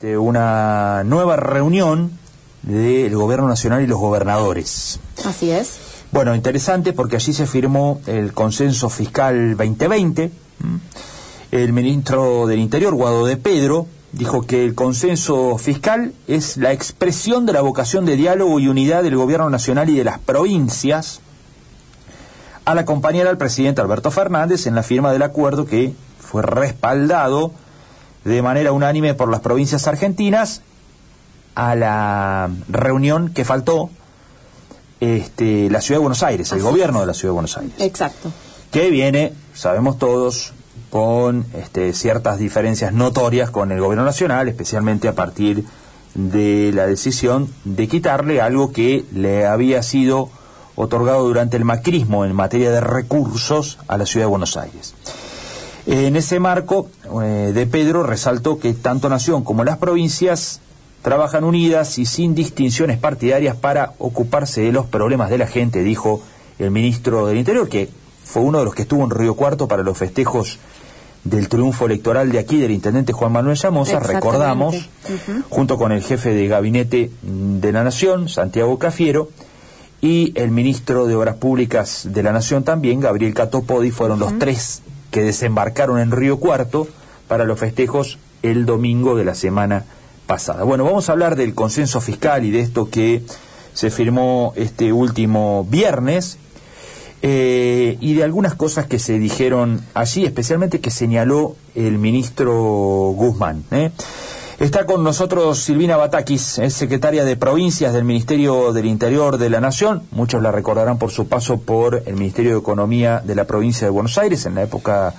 de una nueva reunión del Gobierno Nacional y los gobernadores. Así es. Bueno, interesante porque allí se firmó el consenso fiscal 2020. El ministro del Interior, Guado de Pedro, dijo que el consenso fiscal es la expresión de la vocación de diálogo y unidad del Gobierno Nacional y de las provincias al acompañar al presidente Alberto Fernández en la firma del acuerdo que fue respaldado de manera unánime por las provincias argentinas a la reunión que faltó este, la Ciudad de Buenos Aires, el gobierno de la Ciudad de Buenos Aires. Exacto. Que viene, sabemos todos, con este, ciertas diferencias notorias con el gobierno nacional, especialmente a partir de la decisión de quitarle algo que le había sido otorgado durante el macrismo en materia de recursos a la Ciudad de Buenos Aires. En ese marco, eh, de Pedro resaltó que tanto Nación como las provincias trabajan unidas y sin distinciones partidarias para ocuparse de los problemas de la gente, dijo el ministro del Interior, que fue uno de los que estuvo en Río Cuarto para los festejos del triunfo electoral de aquí del intendente Juan Manuel Llamosa, recordamos, junto con el jefe de gabinete de la Nación, Santiago Cafiero, y el ministro de Obras Públicas de la Nación también, Gabriel Catopodi, fueron los tres que desembarcaron en Río Cuarto para los festejos el domingo de la semana pasada. Bueno, vamos a hablar del consenso fiscal y de esto que se firmó este último viernes eh, y de algunas cosas que se dijeron allí, especialmente que señaló el ministro Guzmán. ¿eh? Está con nosotros Silvina Batakis, es secretaria de Provincias del Ministerio del Interior de la Nación. Muchos la recordarán por su paso por el Ministerio de Economía de la provincia de Buenos Aires en la época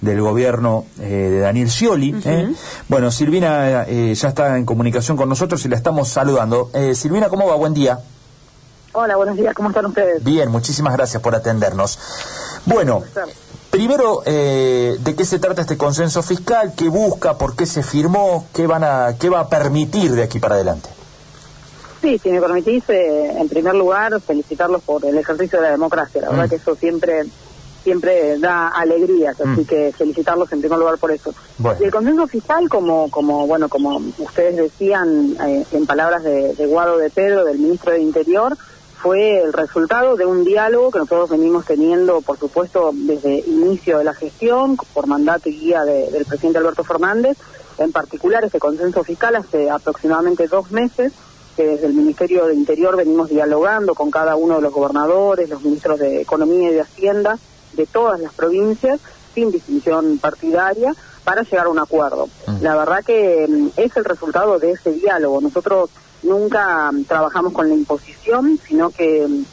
del gobierno eh, de Daniel Scioli. ¿eh? Bueno, Silvina eh, ya está en comunicación con nosotros y la estamos saludando. Silvina, ¿cómo va? Buen día. Hola, buenos días, ¿cómo están ustedes? Bien, muchísimas gracias por atendernos. Bueno, Primero, eh, ¿de qué se trata este consenso fiscal? ¿Qué busca? ¿Por qué se firmó? ¿Qué, van a, qué va a permitir de aquí para adelante? Sí, si me permitís, eh, en primer lugar, felicitarlos por el ejercicio de la democracia. La verdad mm. que eso siempre siempre da alegría, así mm. que felicitarlos en primer lugar por eso. Y el consenso fiscal, como como bueno como ustedes decían eh, en palabras de, de Guado de Pedro, del ministro de Interior, fue el resultado de un diálogo que nosotros venimos teniendo, por supuesto, desde inicio de la gestión, por mandato y guía del presidente Alberto Fernández, en particular este consenso fiscal hace aproximadamente dos meses, que desde el Ministerio de Interior venimos dialogando con cada uno de los gobernadores, los ministros de Economía y de Hacienda de todas las provincias, sin distinción partidaria, para llegar a un acuerdo. Mm. La verdad que mm, es el resultado de ese diálogo. Nosotros nunca trabajamos con la imposición, sino que mm,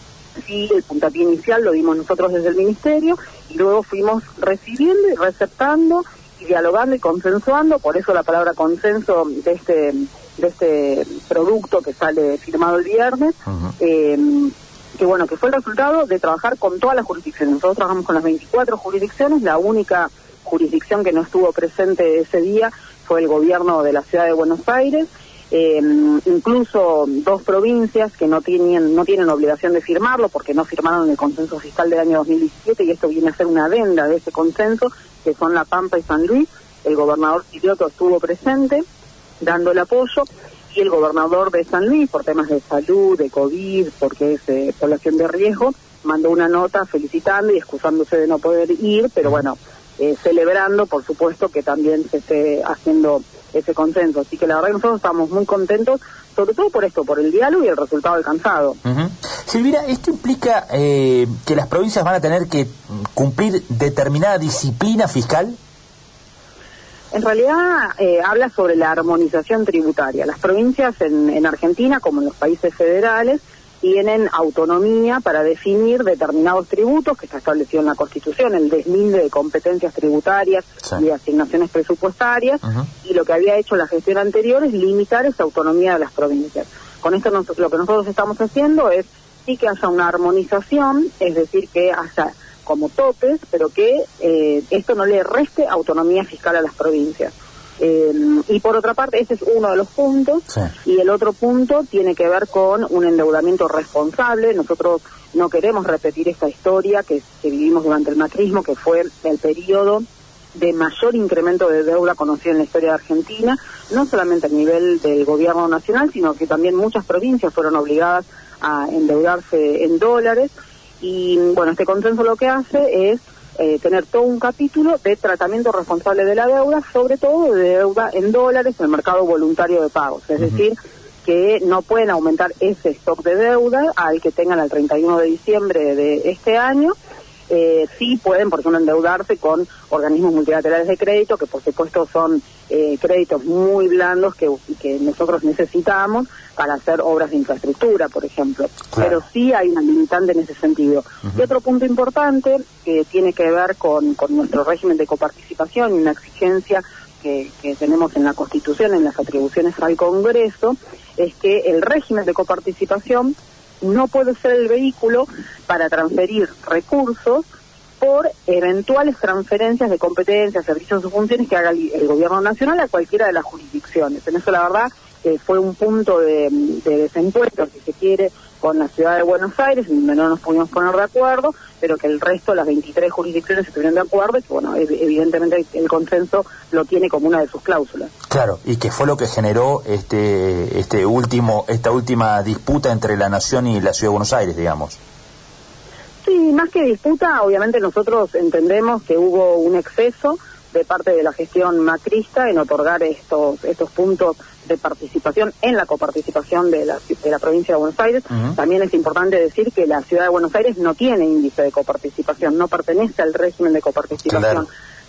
sí el puntapié inicial lo dimos nosotros desde el ministerio y luego fuimos recibiendo y receptando y dialogando y consensuando, por eso la palabra consenso de este de este producto que sale firmado el viernes, eh, que bueno, que fue el resultado de trabajar con todas las jurisdicciones. Nosotros trabajamos con las 24 jurisdicciones, la única jurisdicción que no estuvo presente ese día fue el gobierno de la ciudad de Buenos Aires, eh, incluso dos provincias que no tienen no tienen obligación de firmarlo porque no firmaron el consenso fiscal del año 2017 y esto viene a ser una adenda de ese consenso que son La Pampa y San Luis. El gobernador Quirioto estuvo presente dando el apoyo y el gobernador de San Luis por temas de salud de covid porque es eh, población de riesgo mandó una nota felicitando y excusándose de no poder ir pero bueno eh, celebrando por supuesto que también se esté haciendo ese consenso. Así que la verdad que nosotros estamos muy contentos, sobre todo por esto, por el diálogo y el resultado alcanzado. Silvira, ¿esto implica eh, que las provincias van a tener que cumplir determinada disciplina fiscal? En realidad eh, habla sobre la armonización tributaria. Las provincias en, en Argentina, como en los países federales, tienen autonomía para definir determinados tributos que está establecido en la Constitución, el deslinde de competencias tributarias y asignaciones presupuestarias, y lo que había hecho la gestión anterior es limitar esa autonomía de las provincias. Con esto lo que nosotros estamos haciendo es sí que haya una armonización, es decir, que haya como topes, pero que eh, esto no le reste autonomía fiscal a las provincias. Eh, y por otra parte, ese es uno de los puntos. Y el otro punto tiene que ver con un endeudamiento responsable. Nosotros no queremos repetir esta historia que, vivimos durante el macrismo, que fue el periodo de mayor incremento de deuda conocido en la historia de Argentina, no solamente a nivel del gobierno nacional, sino que también muchas provincias fueron obligadas a endeudarse en dólares. Y bueno, este consenso lo que hace es eh, tener todo un capítulo de tratamiento responsable de la deuda, sobre todo de deuda en dólares en el mercado voluntario de pagos. Es decir, que no pueden aumentar ese stock de deuda al que tengan al 31 de diciembre de este año eh, sí pueden, por ejemplo, endeudarse con organismos multilaterales de crédito, que por supuesto son eh, créditos muy blandos que, que nosotros necesitamos para hacer obras de infraestructura, por ejemplo. Pero sí hay una limitante en ese sentido. Y otro punto importante que tiene que ver con, con nuestro régimen de coparticipación y una exigencia que, que, tenemos en la Constitución, en las atribuciones al Congreso, es que el régimen de coparticipación no puede ser el vehículo para transferir recursos por eventuales transferencias de competencias, servicios o funciones que haga el, gobierno nacional a cualquiera de las jurisdicciones. En eso la verdad fue un punto de, de desencuentro, si se quiere, con la ciudad de Buenos Aires, donde no nos pudimos poner de acuerdo, pero que el resto, las 23 jurisdicciones estuvieron de acuerdo y que, bueno, evidentemente el consenso lo tiene como una de sus cláusulas. Claro, y que fue lo que generó este, este último, esta última disputa entre la Nación y la ciudad de Buenos Aires, digamos. Sí, más que disputa, obviamente nosotros entendemos que hubo un exceso de parte de la gestión macrista en otorgar estos, estos puntos de participación en la coparticipación de la, de la provincia de Buenos Aires. También es importante decir que la ciudad de Buenos Aires no tiene índice de coparticipación, no pertenece al régimen de coparticipación.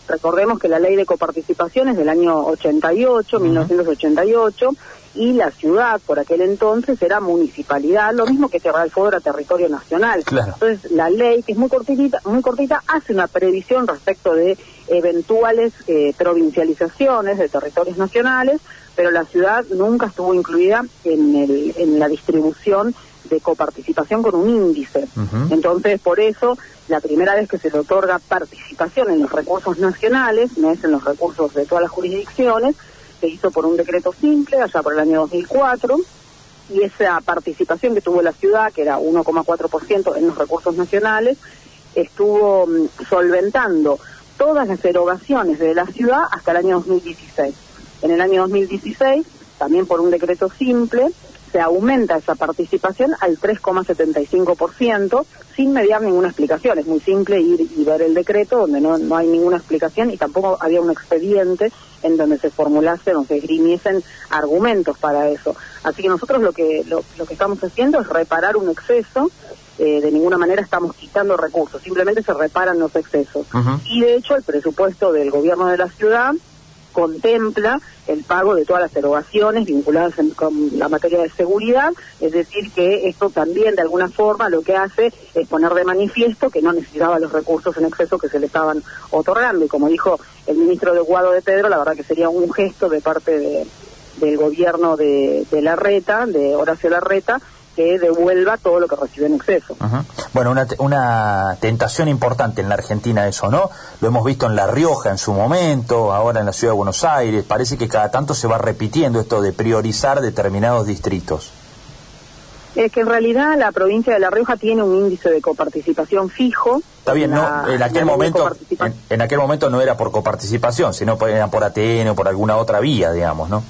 Recordemos que la ley de coparticipación es del año 88, 1988, y la ciudad por aquel entonces era municipalidad, lo mismo que Tierra del Fuego era territorio nacional. Entonces la ley, que es muy cortita, muy cortita, hace una previsión respecto de eventuales eh, provincializaciones de territorios nacionales, pero la ciudad nunca estuvo incluida en, el, en la distribución de coparticipación con un índice. Entonces, por eso, la primera vez que se le otorga participación en los recursos nacionales, no es en los recursos de todas las jurisdicciones, se hizo por un decreto simple, allá por el año 2004, y esa participación que tuvo la ciudad, que era 1,4% en los recursos nacionales, estuvo mm, solventando todas las erogaciones de la ciudad hasta el año 2016. En el año 2016, también por un decreto simple, se aumenta esa participación al 3,75% sin mediar ninguna explicación. Es muy simple ir y ver el decreto donde no, no hay ninguna explicación y tampoco había un expediente en donde se formulasen o se esgrimiesen argumentos para eso. Así que nosotros lo que, lo, que estamos haciendo es reparar un exceso eh, de ninguna manera estamos quitando recursos, simplemente se reparan los excesos. Y de hecho el presupuesto del gobierno de la ciudad contempla el pago de todas las erogaciones vinculadas con la materia de seguridad, es decir, que esto también de alguna forma lo que hace es poner de manifiesto que no necesitaba los recursos en exceso que se le estaban otorgando. Y como dijo el ministro de Guado de Pedro, la verdad que sería un gesto de parte de, del gobierno de, de Larreta, de Horacio Larreta, que devuelva todo lo que recibe en exceso. Bueno, una, una tentación importante en la Argentina eso, ¿no? Lo hemos visto en La Rioja en su momento, ahora en la Ciudad de Buenos Aires, parece que cada tanto se va repitiendo esto de priorizar determinados distritos. Es que en realidad la provincia de La Rioja tiene un índice de coparticipación fijo. Está bien, no, en aquel momento en, aquel momento no era por coparticipación, sino era por ATN o por alguna otra vía, digamos, ¿no?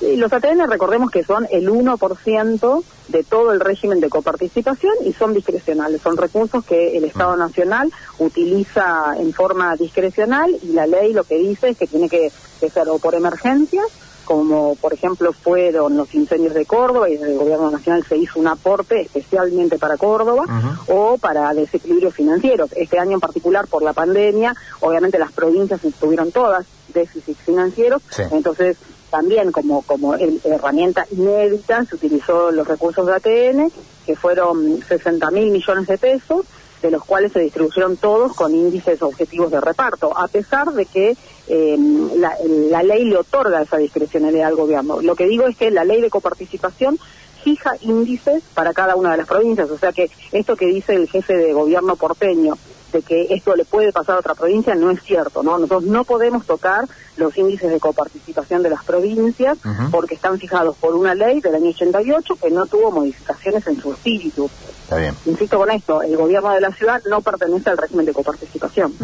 Sí, los ATN recordemos que son el 1% de todo el régimen de coparticipación y son discrecionales, son recursos que el Estado mm. Nacional utiliza en forma discrecional y la ley lo que dice es que tiene que, ser o por emergencias, como por ejemplo fueron los incendios de Córdoba y desde el Gobierno Nacional se hizo un aporte especialmente para Córdoba, o para desequilibrios financieros. Este año en particular por la pandemia, obviamente las provincias tuvieron todas déficits financieros, entonces también como, como herramienta inédita se utilizó los recursos de ATN, que fueron 60 mil millones de pesos, de los cuales se distribuyeron todos con índices objetivos de reparto, a pesar de que em, la, la, ley le otorga esa discrecionalidad al gobierno. Lo que digo es que la ley de coparticipación fija índices para cada una de las provincias, o sea que esto que dice el jefe de gobierno porteño, de que esto le puede pasar a otra provincia no es cierto, ¿no? Nosotros no podemos tocar los índices de coparticipación de las provincias porque están fijados por una ley del año 88 que no tuvo modificaciones en su espíritu. Está bien. Insisto con esto, el gobierno de la ciudad no pertenece al régimen de coparticipación.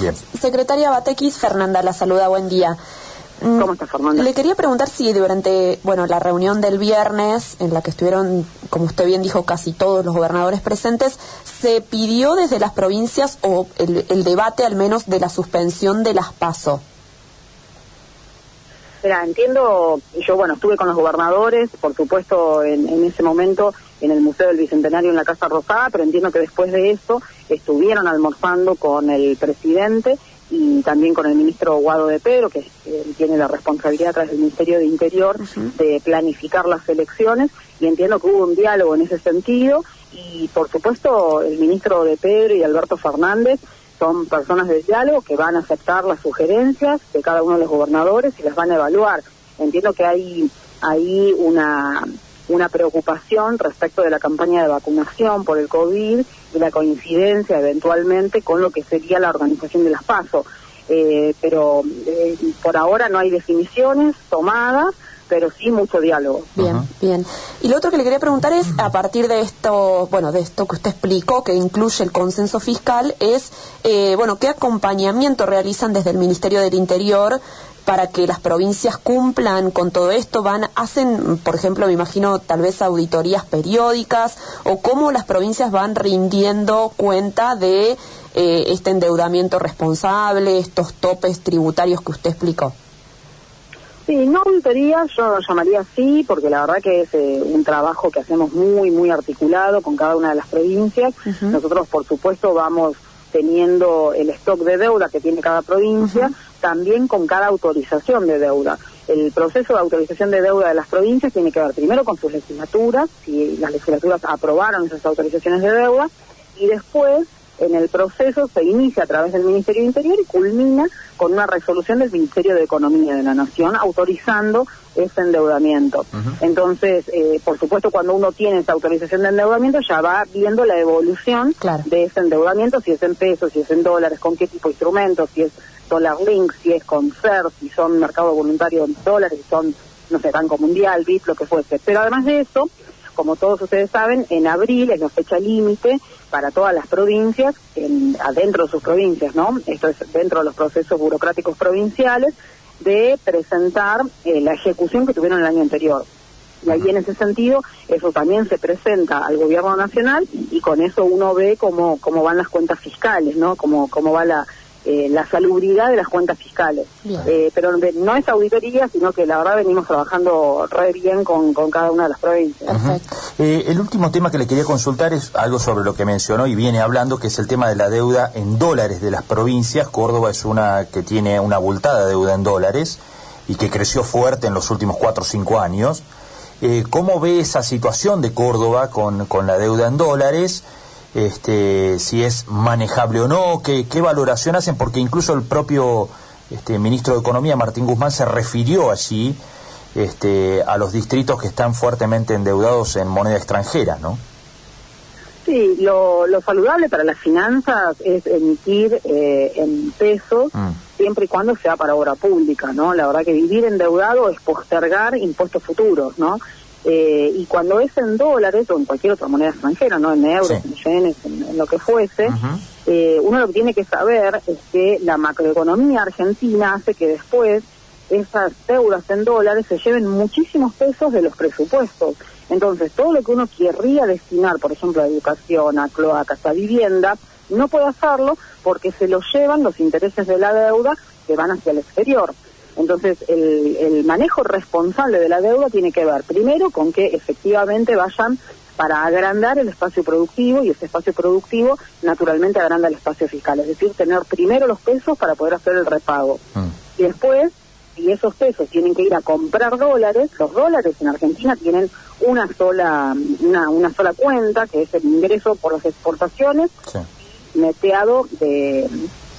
bien. Secretaria Batequis, Fernanda la saluda, buen día. Mm, ¿Cómo está Fernanda? Le quería preguntar si durante bueno la reunión del viernes, en la que estuvieron, como usted bien dijo, casi todos los gobernadores presentes, se pidió desde las provincias o el, debate al menos de la suspensión de las PASO. Mira, entiendo, yo bueno, estuve con los gobernadores, por supuesto en, en ese momento en el Museo del Bicentenario en la Casa Rosada, pero entiendo que después de eso estuvieron almorzando con el presidente y también con el ministro Guado de Pedro, que tiene la responsabilidad tras el Ministerio de Interior de planificar las elecciones, y entiendo que hubo un diálogo en ese sentido, y por supuesto el ministro de Pedro y Alberto Fernández son personas de diálogo que van a aceptar las sugerencias de cada uno de los gobernadores y las van a evaluar. Entiendo que hay ahí una una preocupación respecto de la campaña de vacunación por el COVID y la coincidencia eventualmente con lo que sería la organización de las PASO. Eh, pero eh, por ahora no hay definiciones tomadas, pero sí mucho diálogo. Bien, bien. Y lo otro que le quería preguntar es, a partir de esto, bueno, de esto que usted explicó, que incluye el consenso fiscal, es, eh, bueno, ¿qué acompañamiento realizan desde el Ministerio del Interior para que las provincias cumplan con todo esto? Van, hacen, por ejemplo, me imagino tal vez auditorías periódicas o cómo las provincias van rindiendo cuenta de eh, este endeudamiento responsable, estos topes tributarios que usted explicó. Sí, no auditoría, yo lo llamaría así, porque la verdad que es eh, un trabajo que hacemos muy, muy articulado con cada una de las provincias. Nosotros, por supuesto, vamos teniendo el stock de deuda que tiene cada provincia, también con cada autorización de deuda. El proceso de autorización de deuda de las provincias tiene que ver primero con sus legislaturas, si las legislaturas aprobaron esas autorizaciones de deuda, y después en el proceso se inicia a través del Ministerio de Interior y culmina con una resolución del Ministerio de Economía de la Nación autorizando ese endeudamiento. Entonces, eh, por supuesto, cuando uno tiene esa autorización de endeudamiento, ya va viendo la evolución de ese endeudamiento, si es en pesos, si es en dólares, con qué tipo de instrumentos, si es dólar link, si es con CER, si son mercado voluntario en dólares, si son, no sé, Banco Mundial, BIP, lo que fuese. Pero además de eso, como todos ustedes saben, en abril es la fecha límite para todas las provincias, en, adentro de sus provincias, ¿no? Esto es dentro de los procesos burocráticos provinciales, de presentar eh, la ejecución que tuvieron el año anterior. Y ahí en ese sentido, eso también se presenta al gobierno nacional y con eso uno ve cómo, cómo van las cuentas fiscales, ¿no? Cómo, cómo va la, eh, la salubridad de las cuentas fiscales. Eh, pero no es auditoría, sino que la verdad venimos trabajando re bien con, con cada una de las provincias. Eh, el último tema que le quería consultar es algo sobre lo que mencionó y viene hablando, que es el tema de la deuda en dólares de las provincias. Córdoba es una que tiene una abultada deuda en dólares y que creció fuerte en los últimos cuatro o cinco años. ¿Cómo ve esa situación de Córdoba con, con la deuda en dólares? Este, si es manejable o no, qué, qué valoración hacen, porque incluso el propio este, ministro de Economía, Martín Guzmán, se refirió allí este, a los distritos que están fuertemente endeudados en moneda extranjera, ¿no? Sí, lo, lo saludable para las finanzas es emitir eh, en pesos mm. siempre y cuando sea para obra pública, ¿no? La verdad que vivir endeudado es postergar impuestos futuros, ¿no? Eh, y cuando es en dólares o en cualquier otra moneda extranjera, no en euros, en yenes, en, lo que fuese, eh, uno lo que tiene que saber es que la macroeconomía argentina hace que después esas deudas en dólares se lleven muchísimos pesos de los presupuestos. Entonces, todo lo que uno querría destinar, por ejemplo, a educación, a cloacas, a vivienda, no puede hacerlo porque se lo llevan los intereses de la deuda que van hacia el exterior. Entonces, el, manejo responsable de la deuda tiene que ver primero con que efectivamente vayan para agrandar el espacio productivo y ese espacio productivo naturalmente agranda el espacio fiscal, es decir, tener primero los pesos para poder hacer el repago. Mm. Y después, si esos pesos tienen que ir a comprar dólares, los dólares en Argentina tienen una sola una, una sola cuenta, que es el ingreso por las exportaciones, meteado de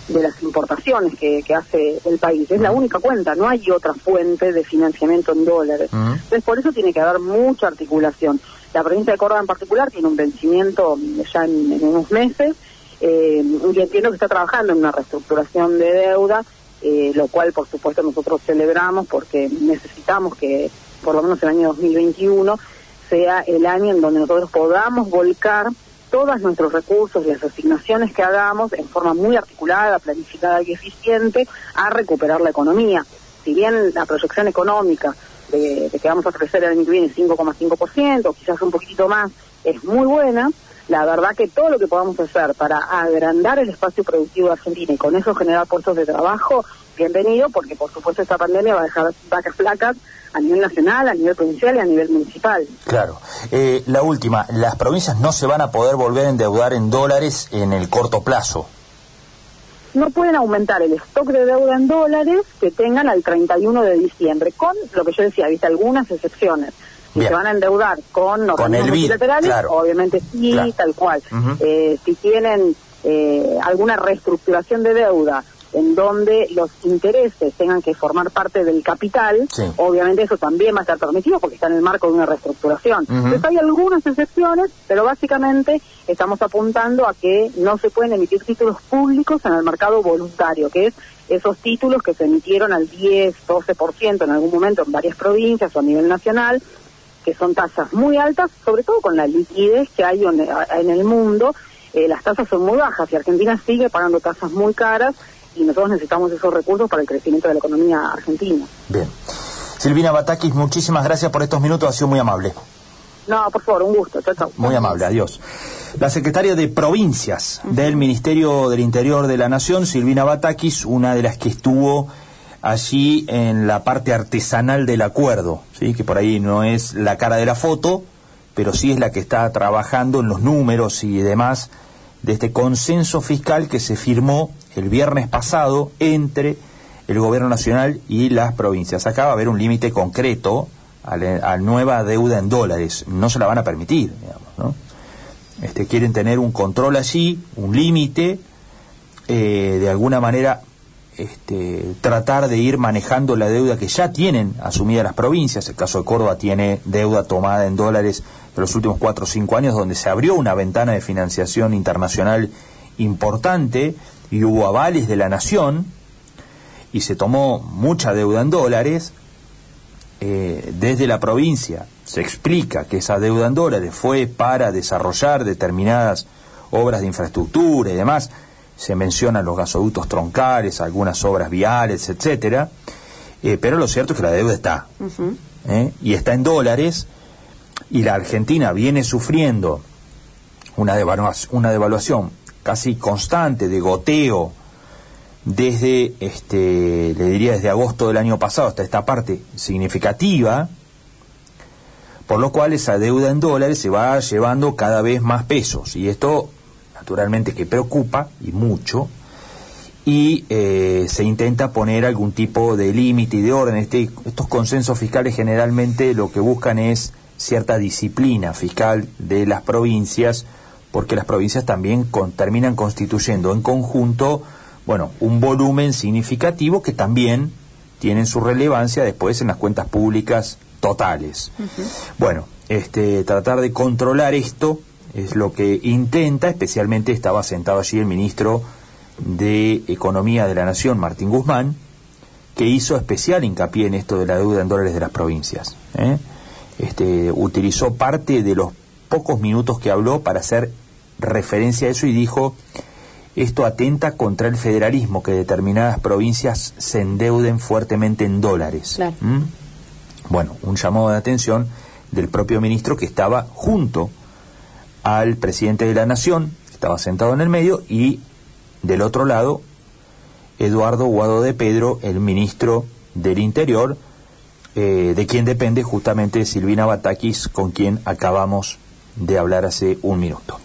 de las importaciones que, que hace el país. Es la única cuenta, no hay otra fuente de financiamiento en dólares. Entonces, por eso tiene que haber mucha articulación. La provincia de Córdoba en particular tiene un vencimiento ya en, unos meses eh, y entiendo que está trabajando en una reestructuración de deuda, eh, lo cual por supuesto nosotros celebramos porque necesitamos que por lo menos el año 2021 sea el año en donde nosotros podamos volcar todos nuestros recursos y las asignaciones que hagamos en forma muy articulada, planificada y eficiente a recuperar la economía. Si bien la proyección económica de, que vamos a crecer el año que viene 5,5%, quizás un poquito más, es muy buena, la verdad que todo lo que podamos hacer para agrandar el espacio productivo de Argentina y con eso generar puestos de trabajo, bienvenido, porque por supuesto esta pandemia va a dejar vacas flacas a nivel nacional, a nivel provincial y a nivel municipal. Claro. Eh, la última, las provincias no se van a poder volver a endeudar en dólares en el corto plazo. No pueden aumentar el stock de deuda en dólares que tengan al 31 de diciembre, con lo que yo decía, viste algunas excepciones si se van a endeudar con organismos bilaterales, obviamente sí, tal cual. eh, si tienen eh, alguna reestructuración de deuda en donde los intereses tengan que formar parte del capital, obviamente eso también va a estar permitido porque está en el marco de una reestructuración. Entonces hay algunas excepciones, pero básicamente estamos apuntando a que no se pueden emitir títulos públicos en el mercado voluntario, que es esos títulos que se emitieron al 10, 12% en algún momento en varias provincias o a nivel nacional, que son tasas muy altas, sobre todo con la liquidez que hay en el mundo. Eh, las tasas son muy bajas y Argentina sigue pagando tasas muy caras y nosotros necesitamos esos recursos para el crecimiento de la economía argentina. Bien. Silvina Batakis, muchísimas gracias por estos minutos, ha sido muy amable. No, por favor, un gusto. Chao, chao. Muy amable, adiós. La secretaria de Provincias del Ministerio del Interior de la Nación, Silvina Batakis, una de las que estuvo allí en la parte artesanal del acuerdo, ¿sí? que por ahí no es la cara de la foto, pero sí es la que está trabajando en los números y demás de este consenso fiscal que se firmó el viernes pasado entre el gobierno nacional y las provincias. Acá va a haber un límite concreto a la, nueva deuda en dólares. No se la van a permitir, digamos, ¿no? Este, quieren tener un control allí, un límite, eh, de alguna manera este, tratar de ir manejando la deuda que ya tienen asumida las provincias. El caso de Córdoba tiene deuda tomada en dólares de los últimos cuatro o cinco años, donde se abrió una ventana de financiación internacional importante y hubo avales de la nación y se tomó mucha deuda en dólares. Eh, desde la provincia se explica que esa deuda en dólares fue para desarrollar determinadas obras de infraestructura y demás se mencionan los gasoductos troncales, algunas obras viales, etcétera, eh, pero lo cierto es que la deuda está, ¿eh? y está en dólares, y la Argentina viene sufriendo una, devaluación, una devaluación casi constante de goteo desde, este, le diría desde agosto del año pasado hasta esta parte significativa, por lo cual esa deuda en dólares se va llevando cada vez más pesos, y esto naturalmente que preocupa y mucho, y eh, se intenta poner algún tipo de límite y de orden. Este, estos consensos fiscales generalmente lo que buscan es cierta disciplina fiscal de las provincias, porque las provincias también terminan constituyendo en conjunto, bueno, un volumen significativo que también tienen su relevancia después en las cuentas públicas totales. Bueno, este, tratar de controlar esto es lo que intenta, especialmente estaba sentado allí el ministro de Economía de la Nación, Martín Guzmán, que hizo especial hincapié en esto de la deuda en dólares de las provincias. ¿eh? Este, utilizó parte de los pocos minutos que habló para hacer referencia a eso y dijo, esto atenta contra el federalismo, que determinadas provincias se endeuden fuertemente en dólares. ¿Mm? Bueno, un llamado de atención del propio ministro que estaba junto al presidente de la Nación, estaba sentado en el medio, y del otro lado, Eduardo Guado de Pedro, el ministro del Interior, eh, de quien depende justamente Silvina Batakis, con quien acabamos de hablar hace un minuto.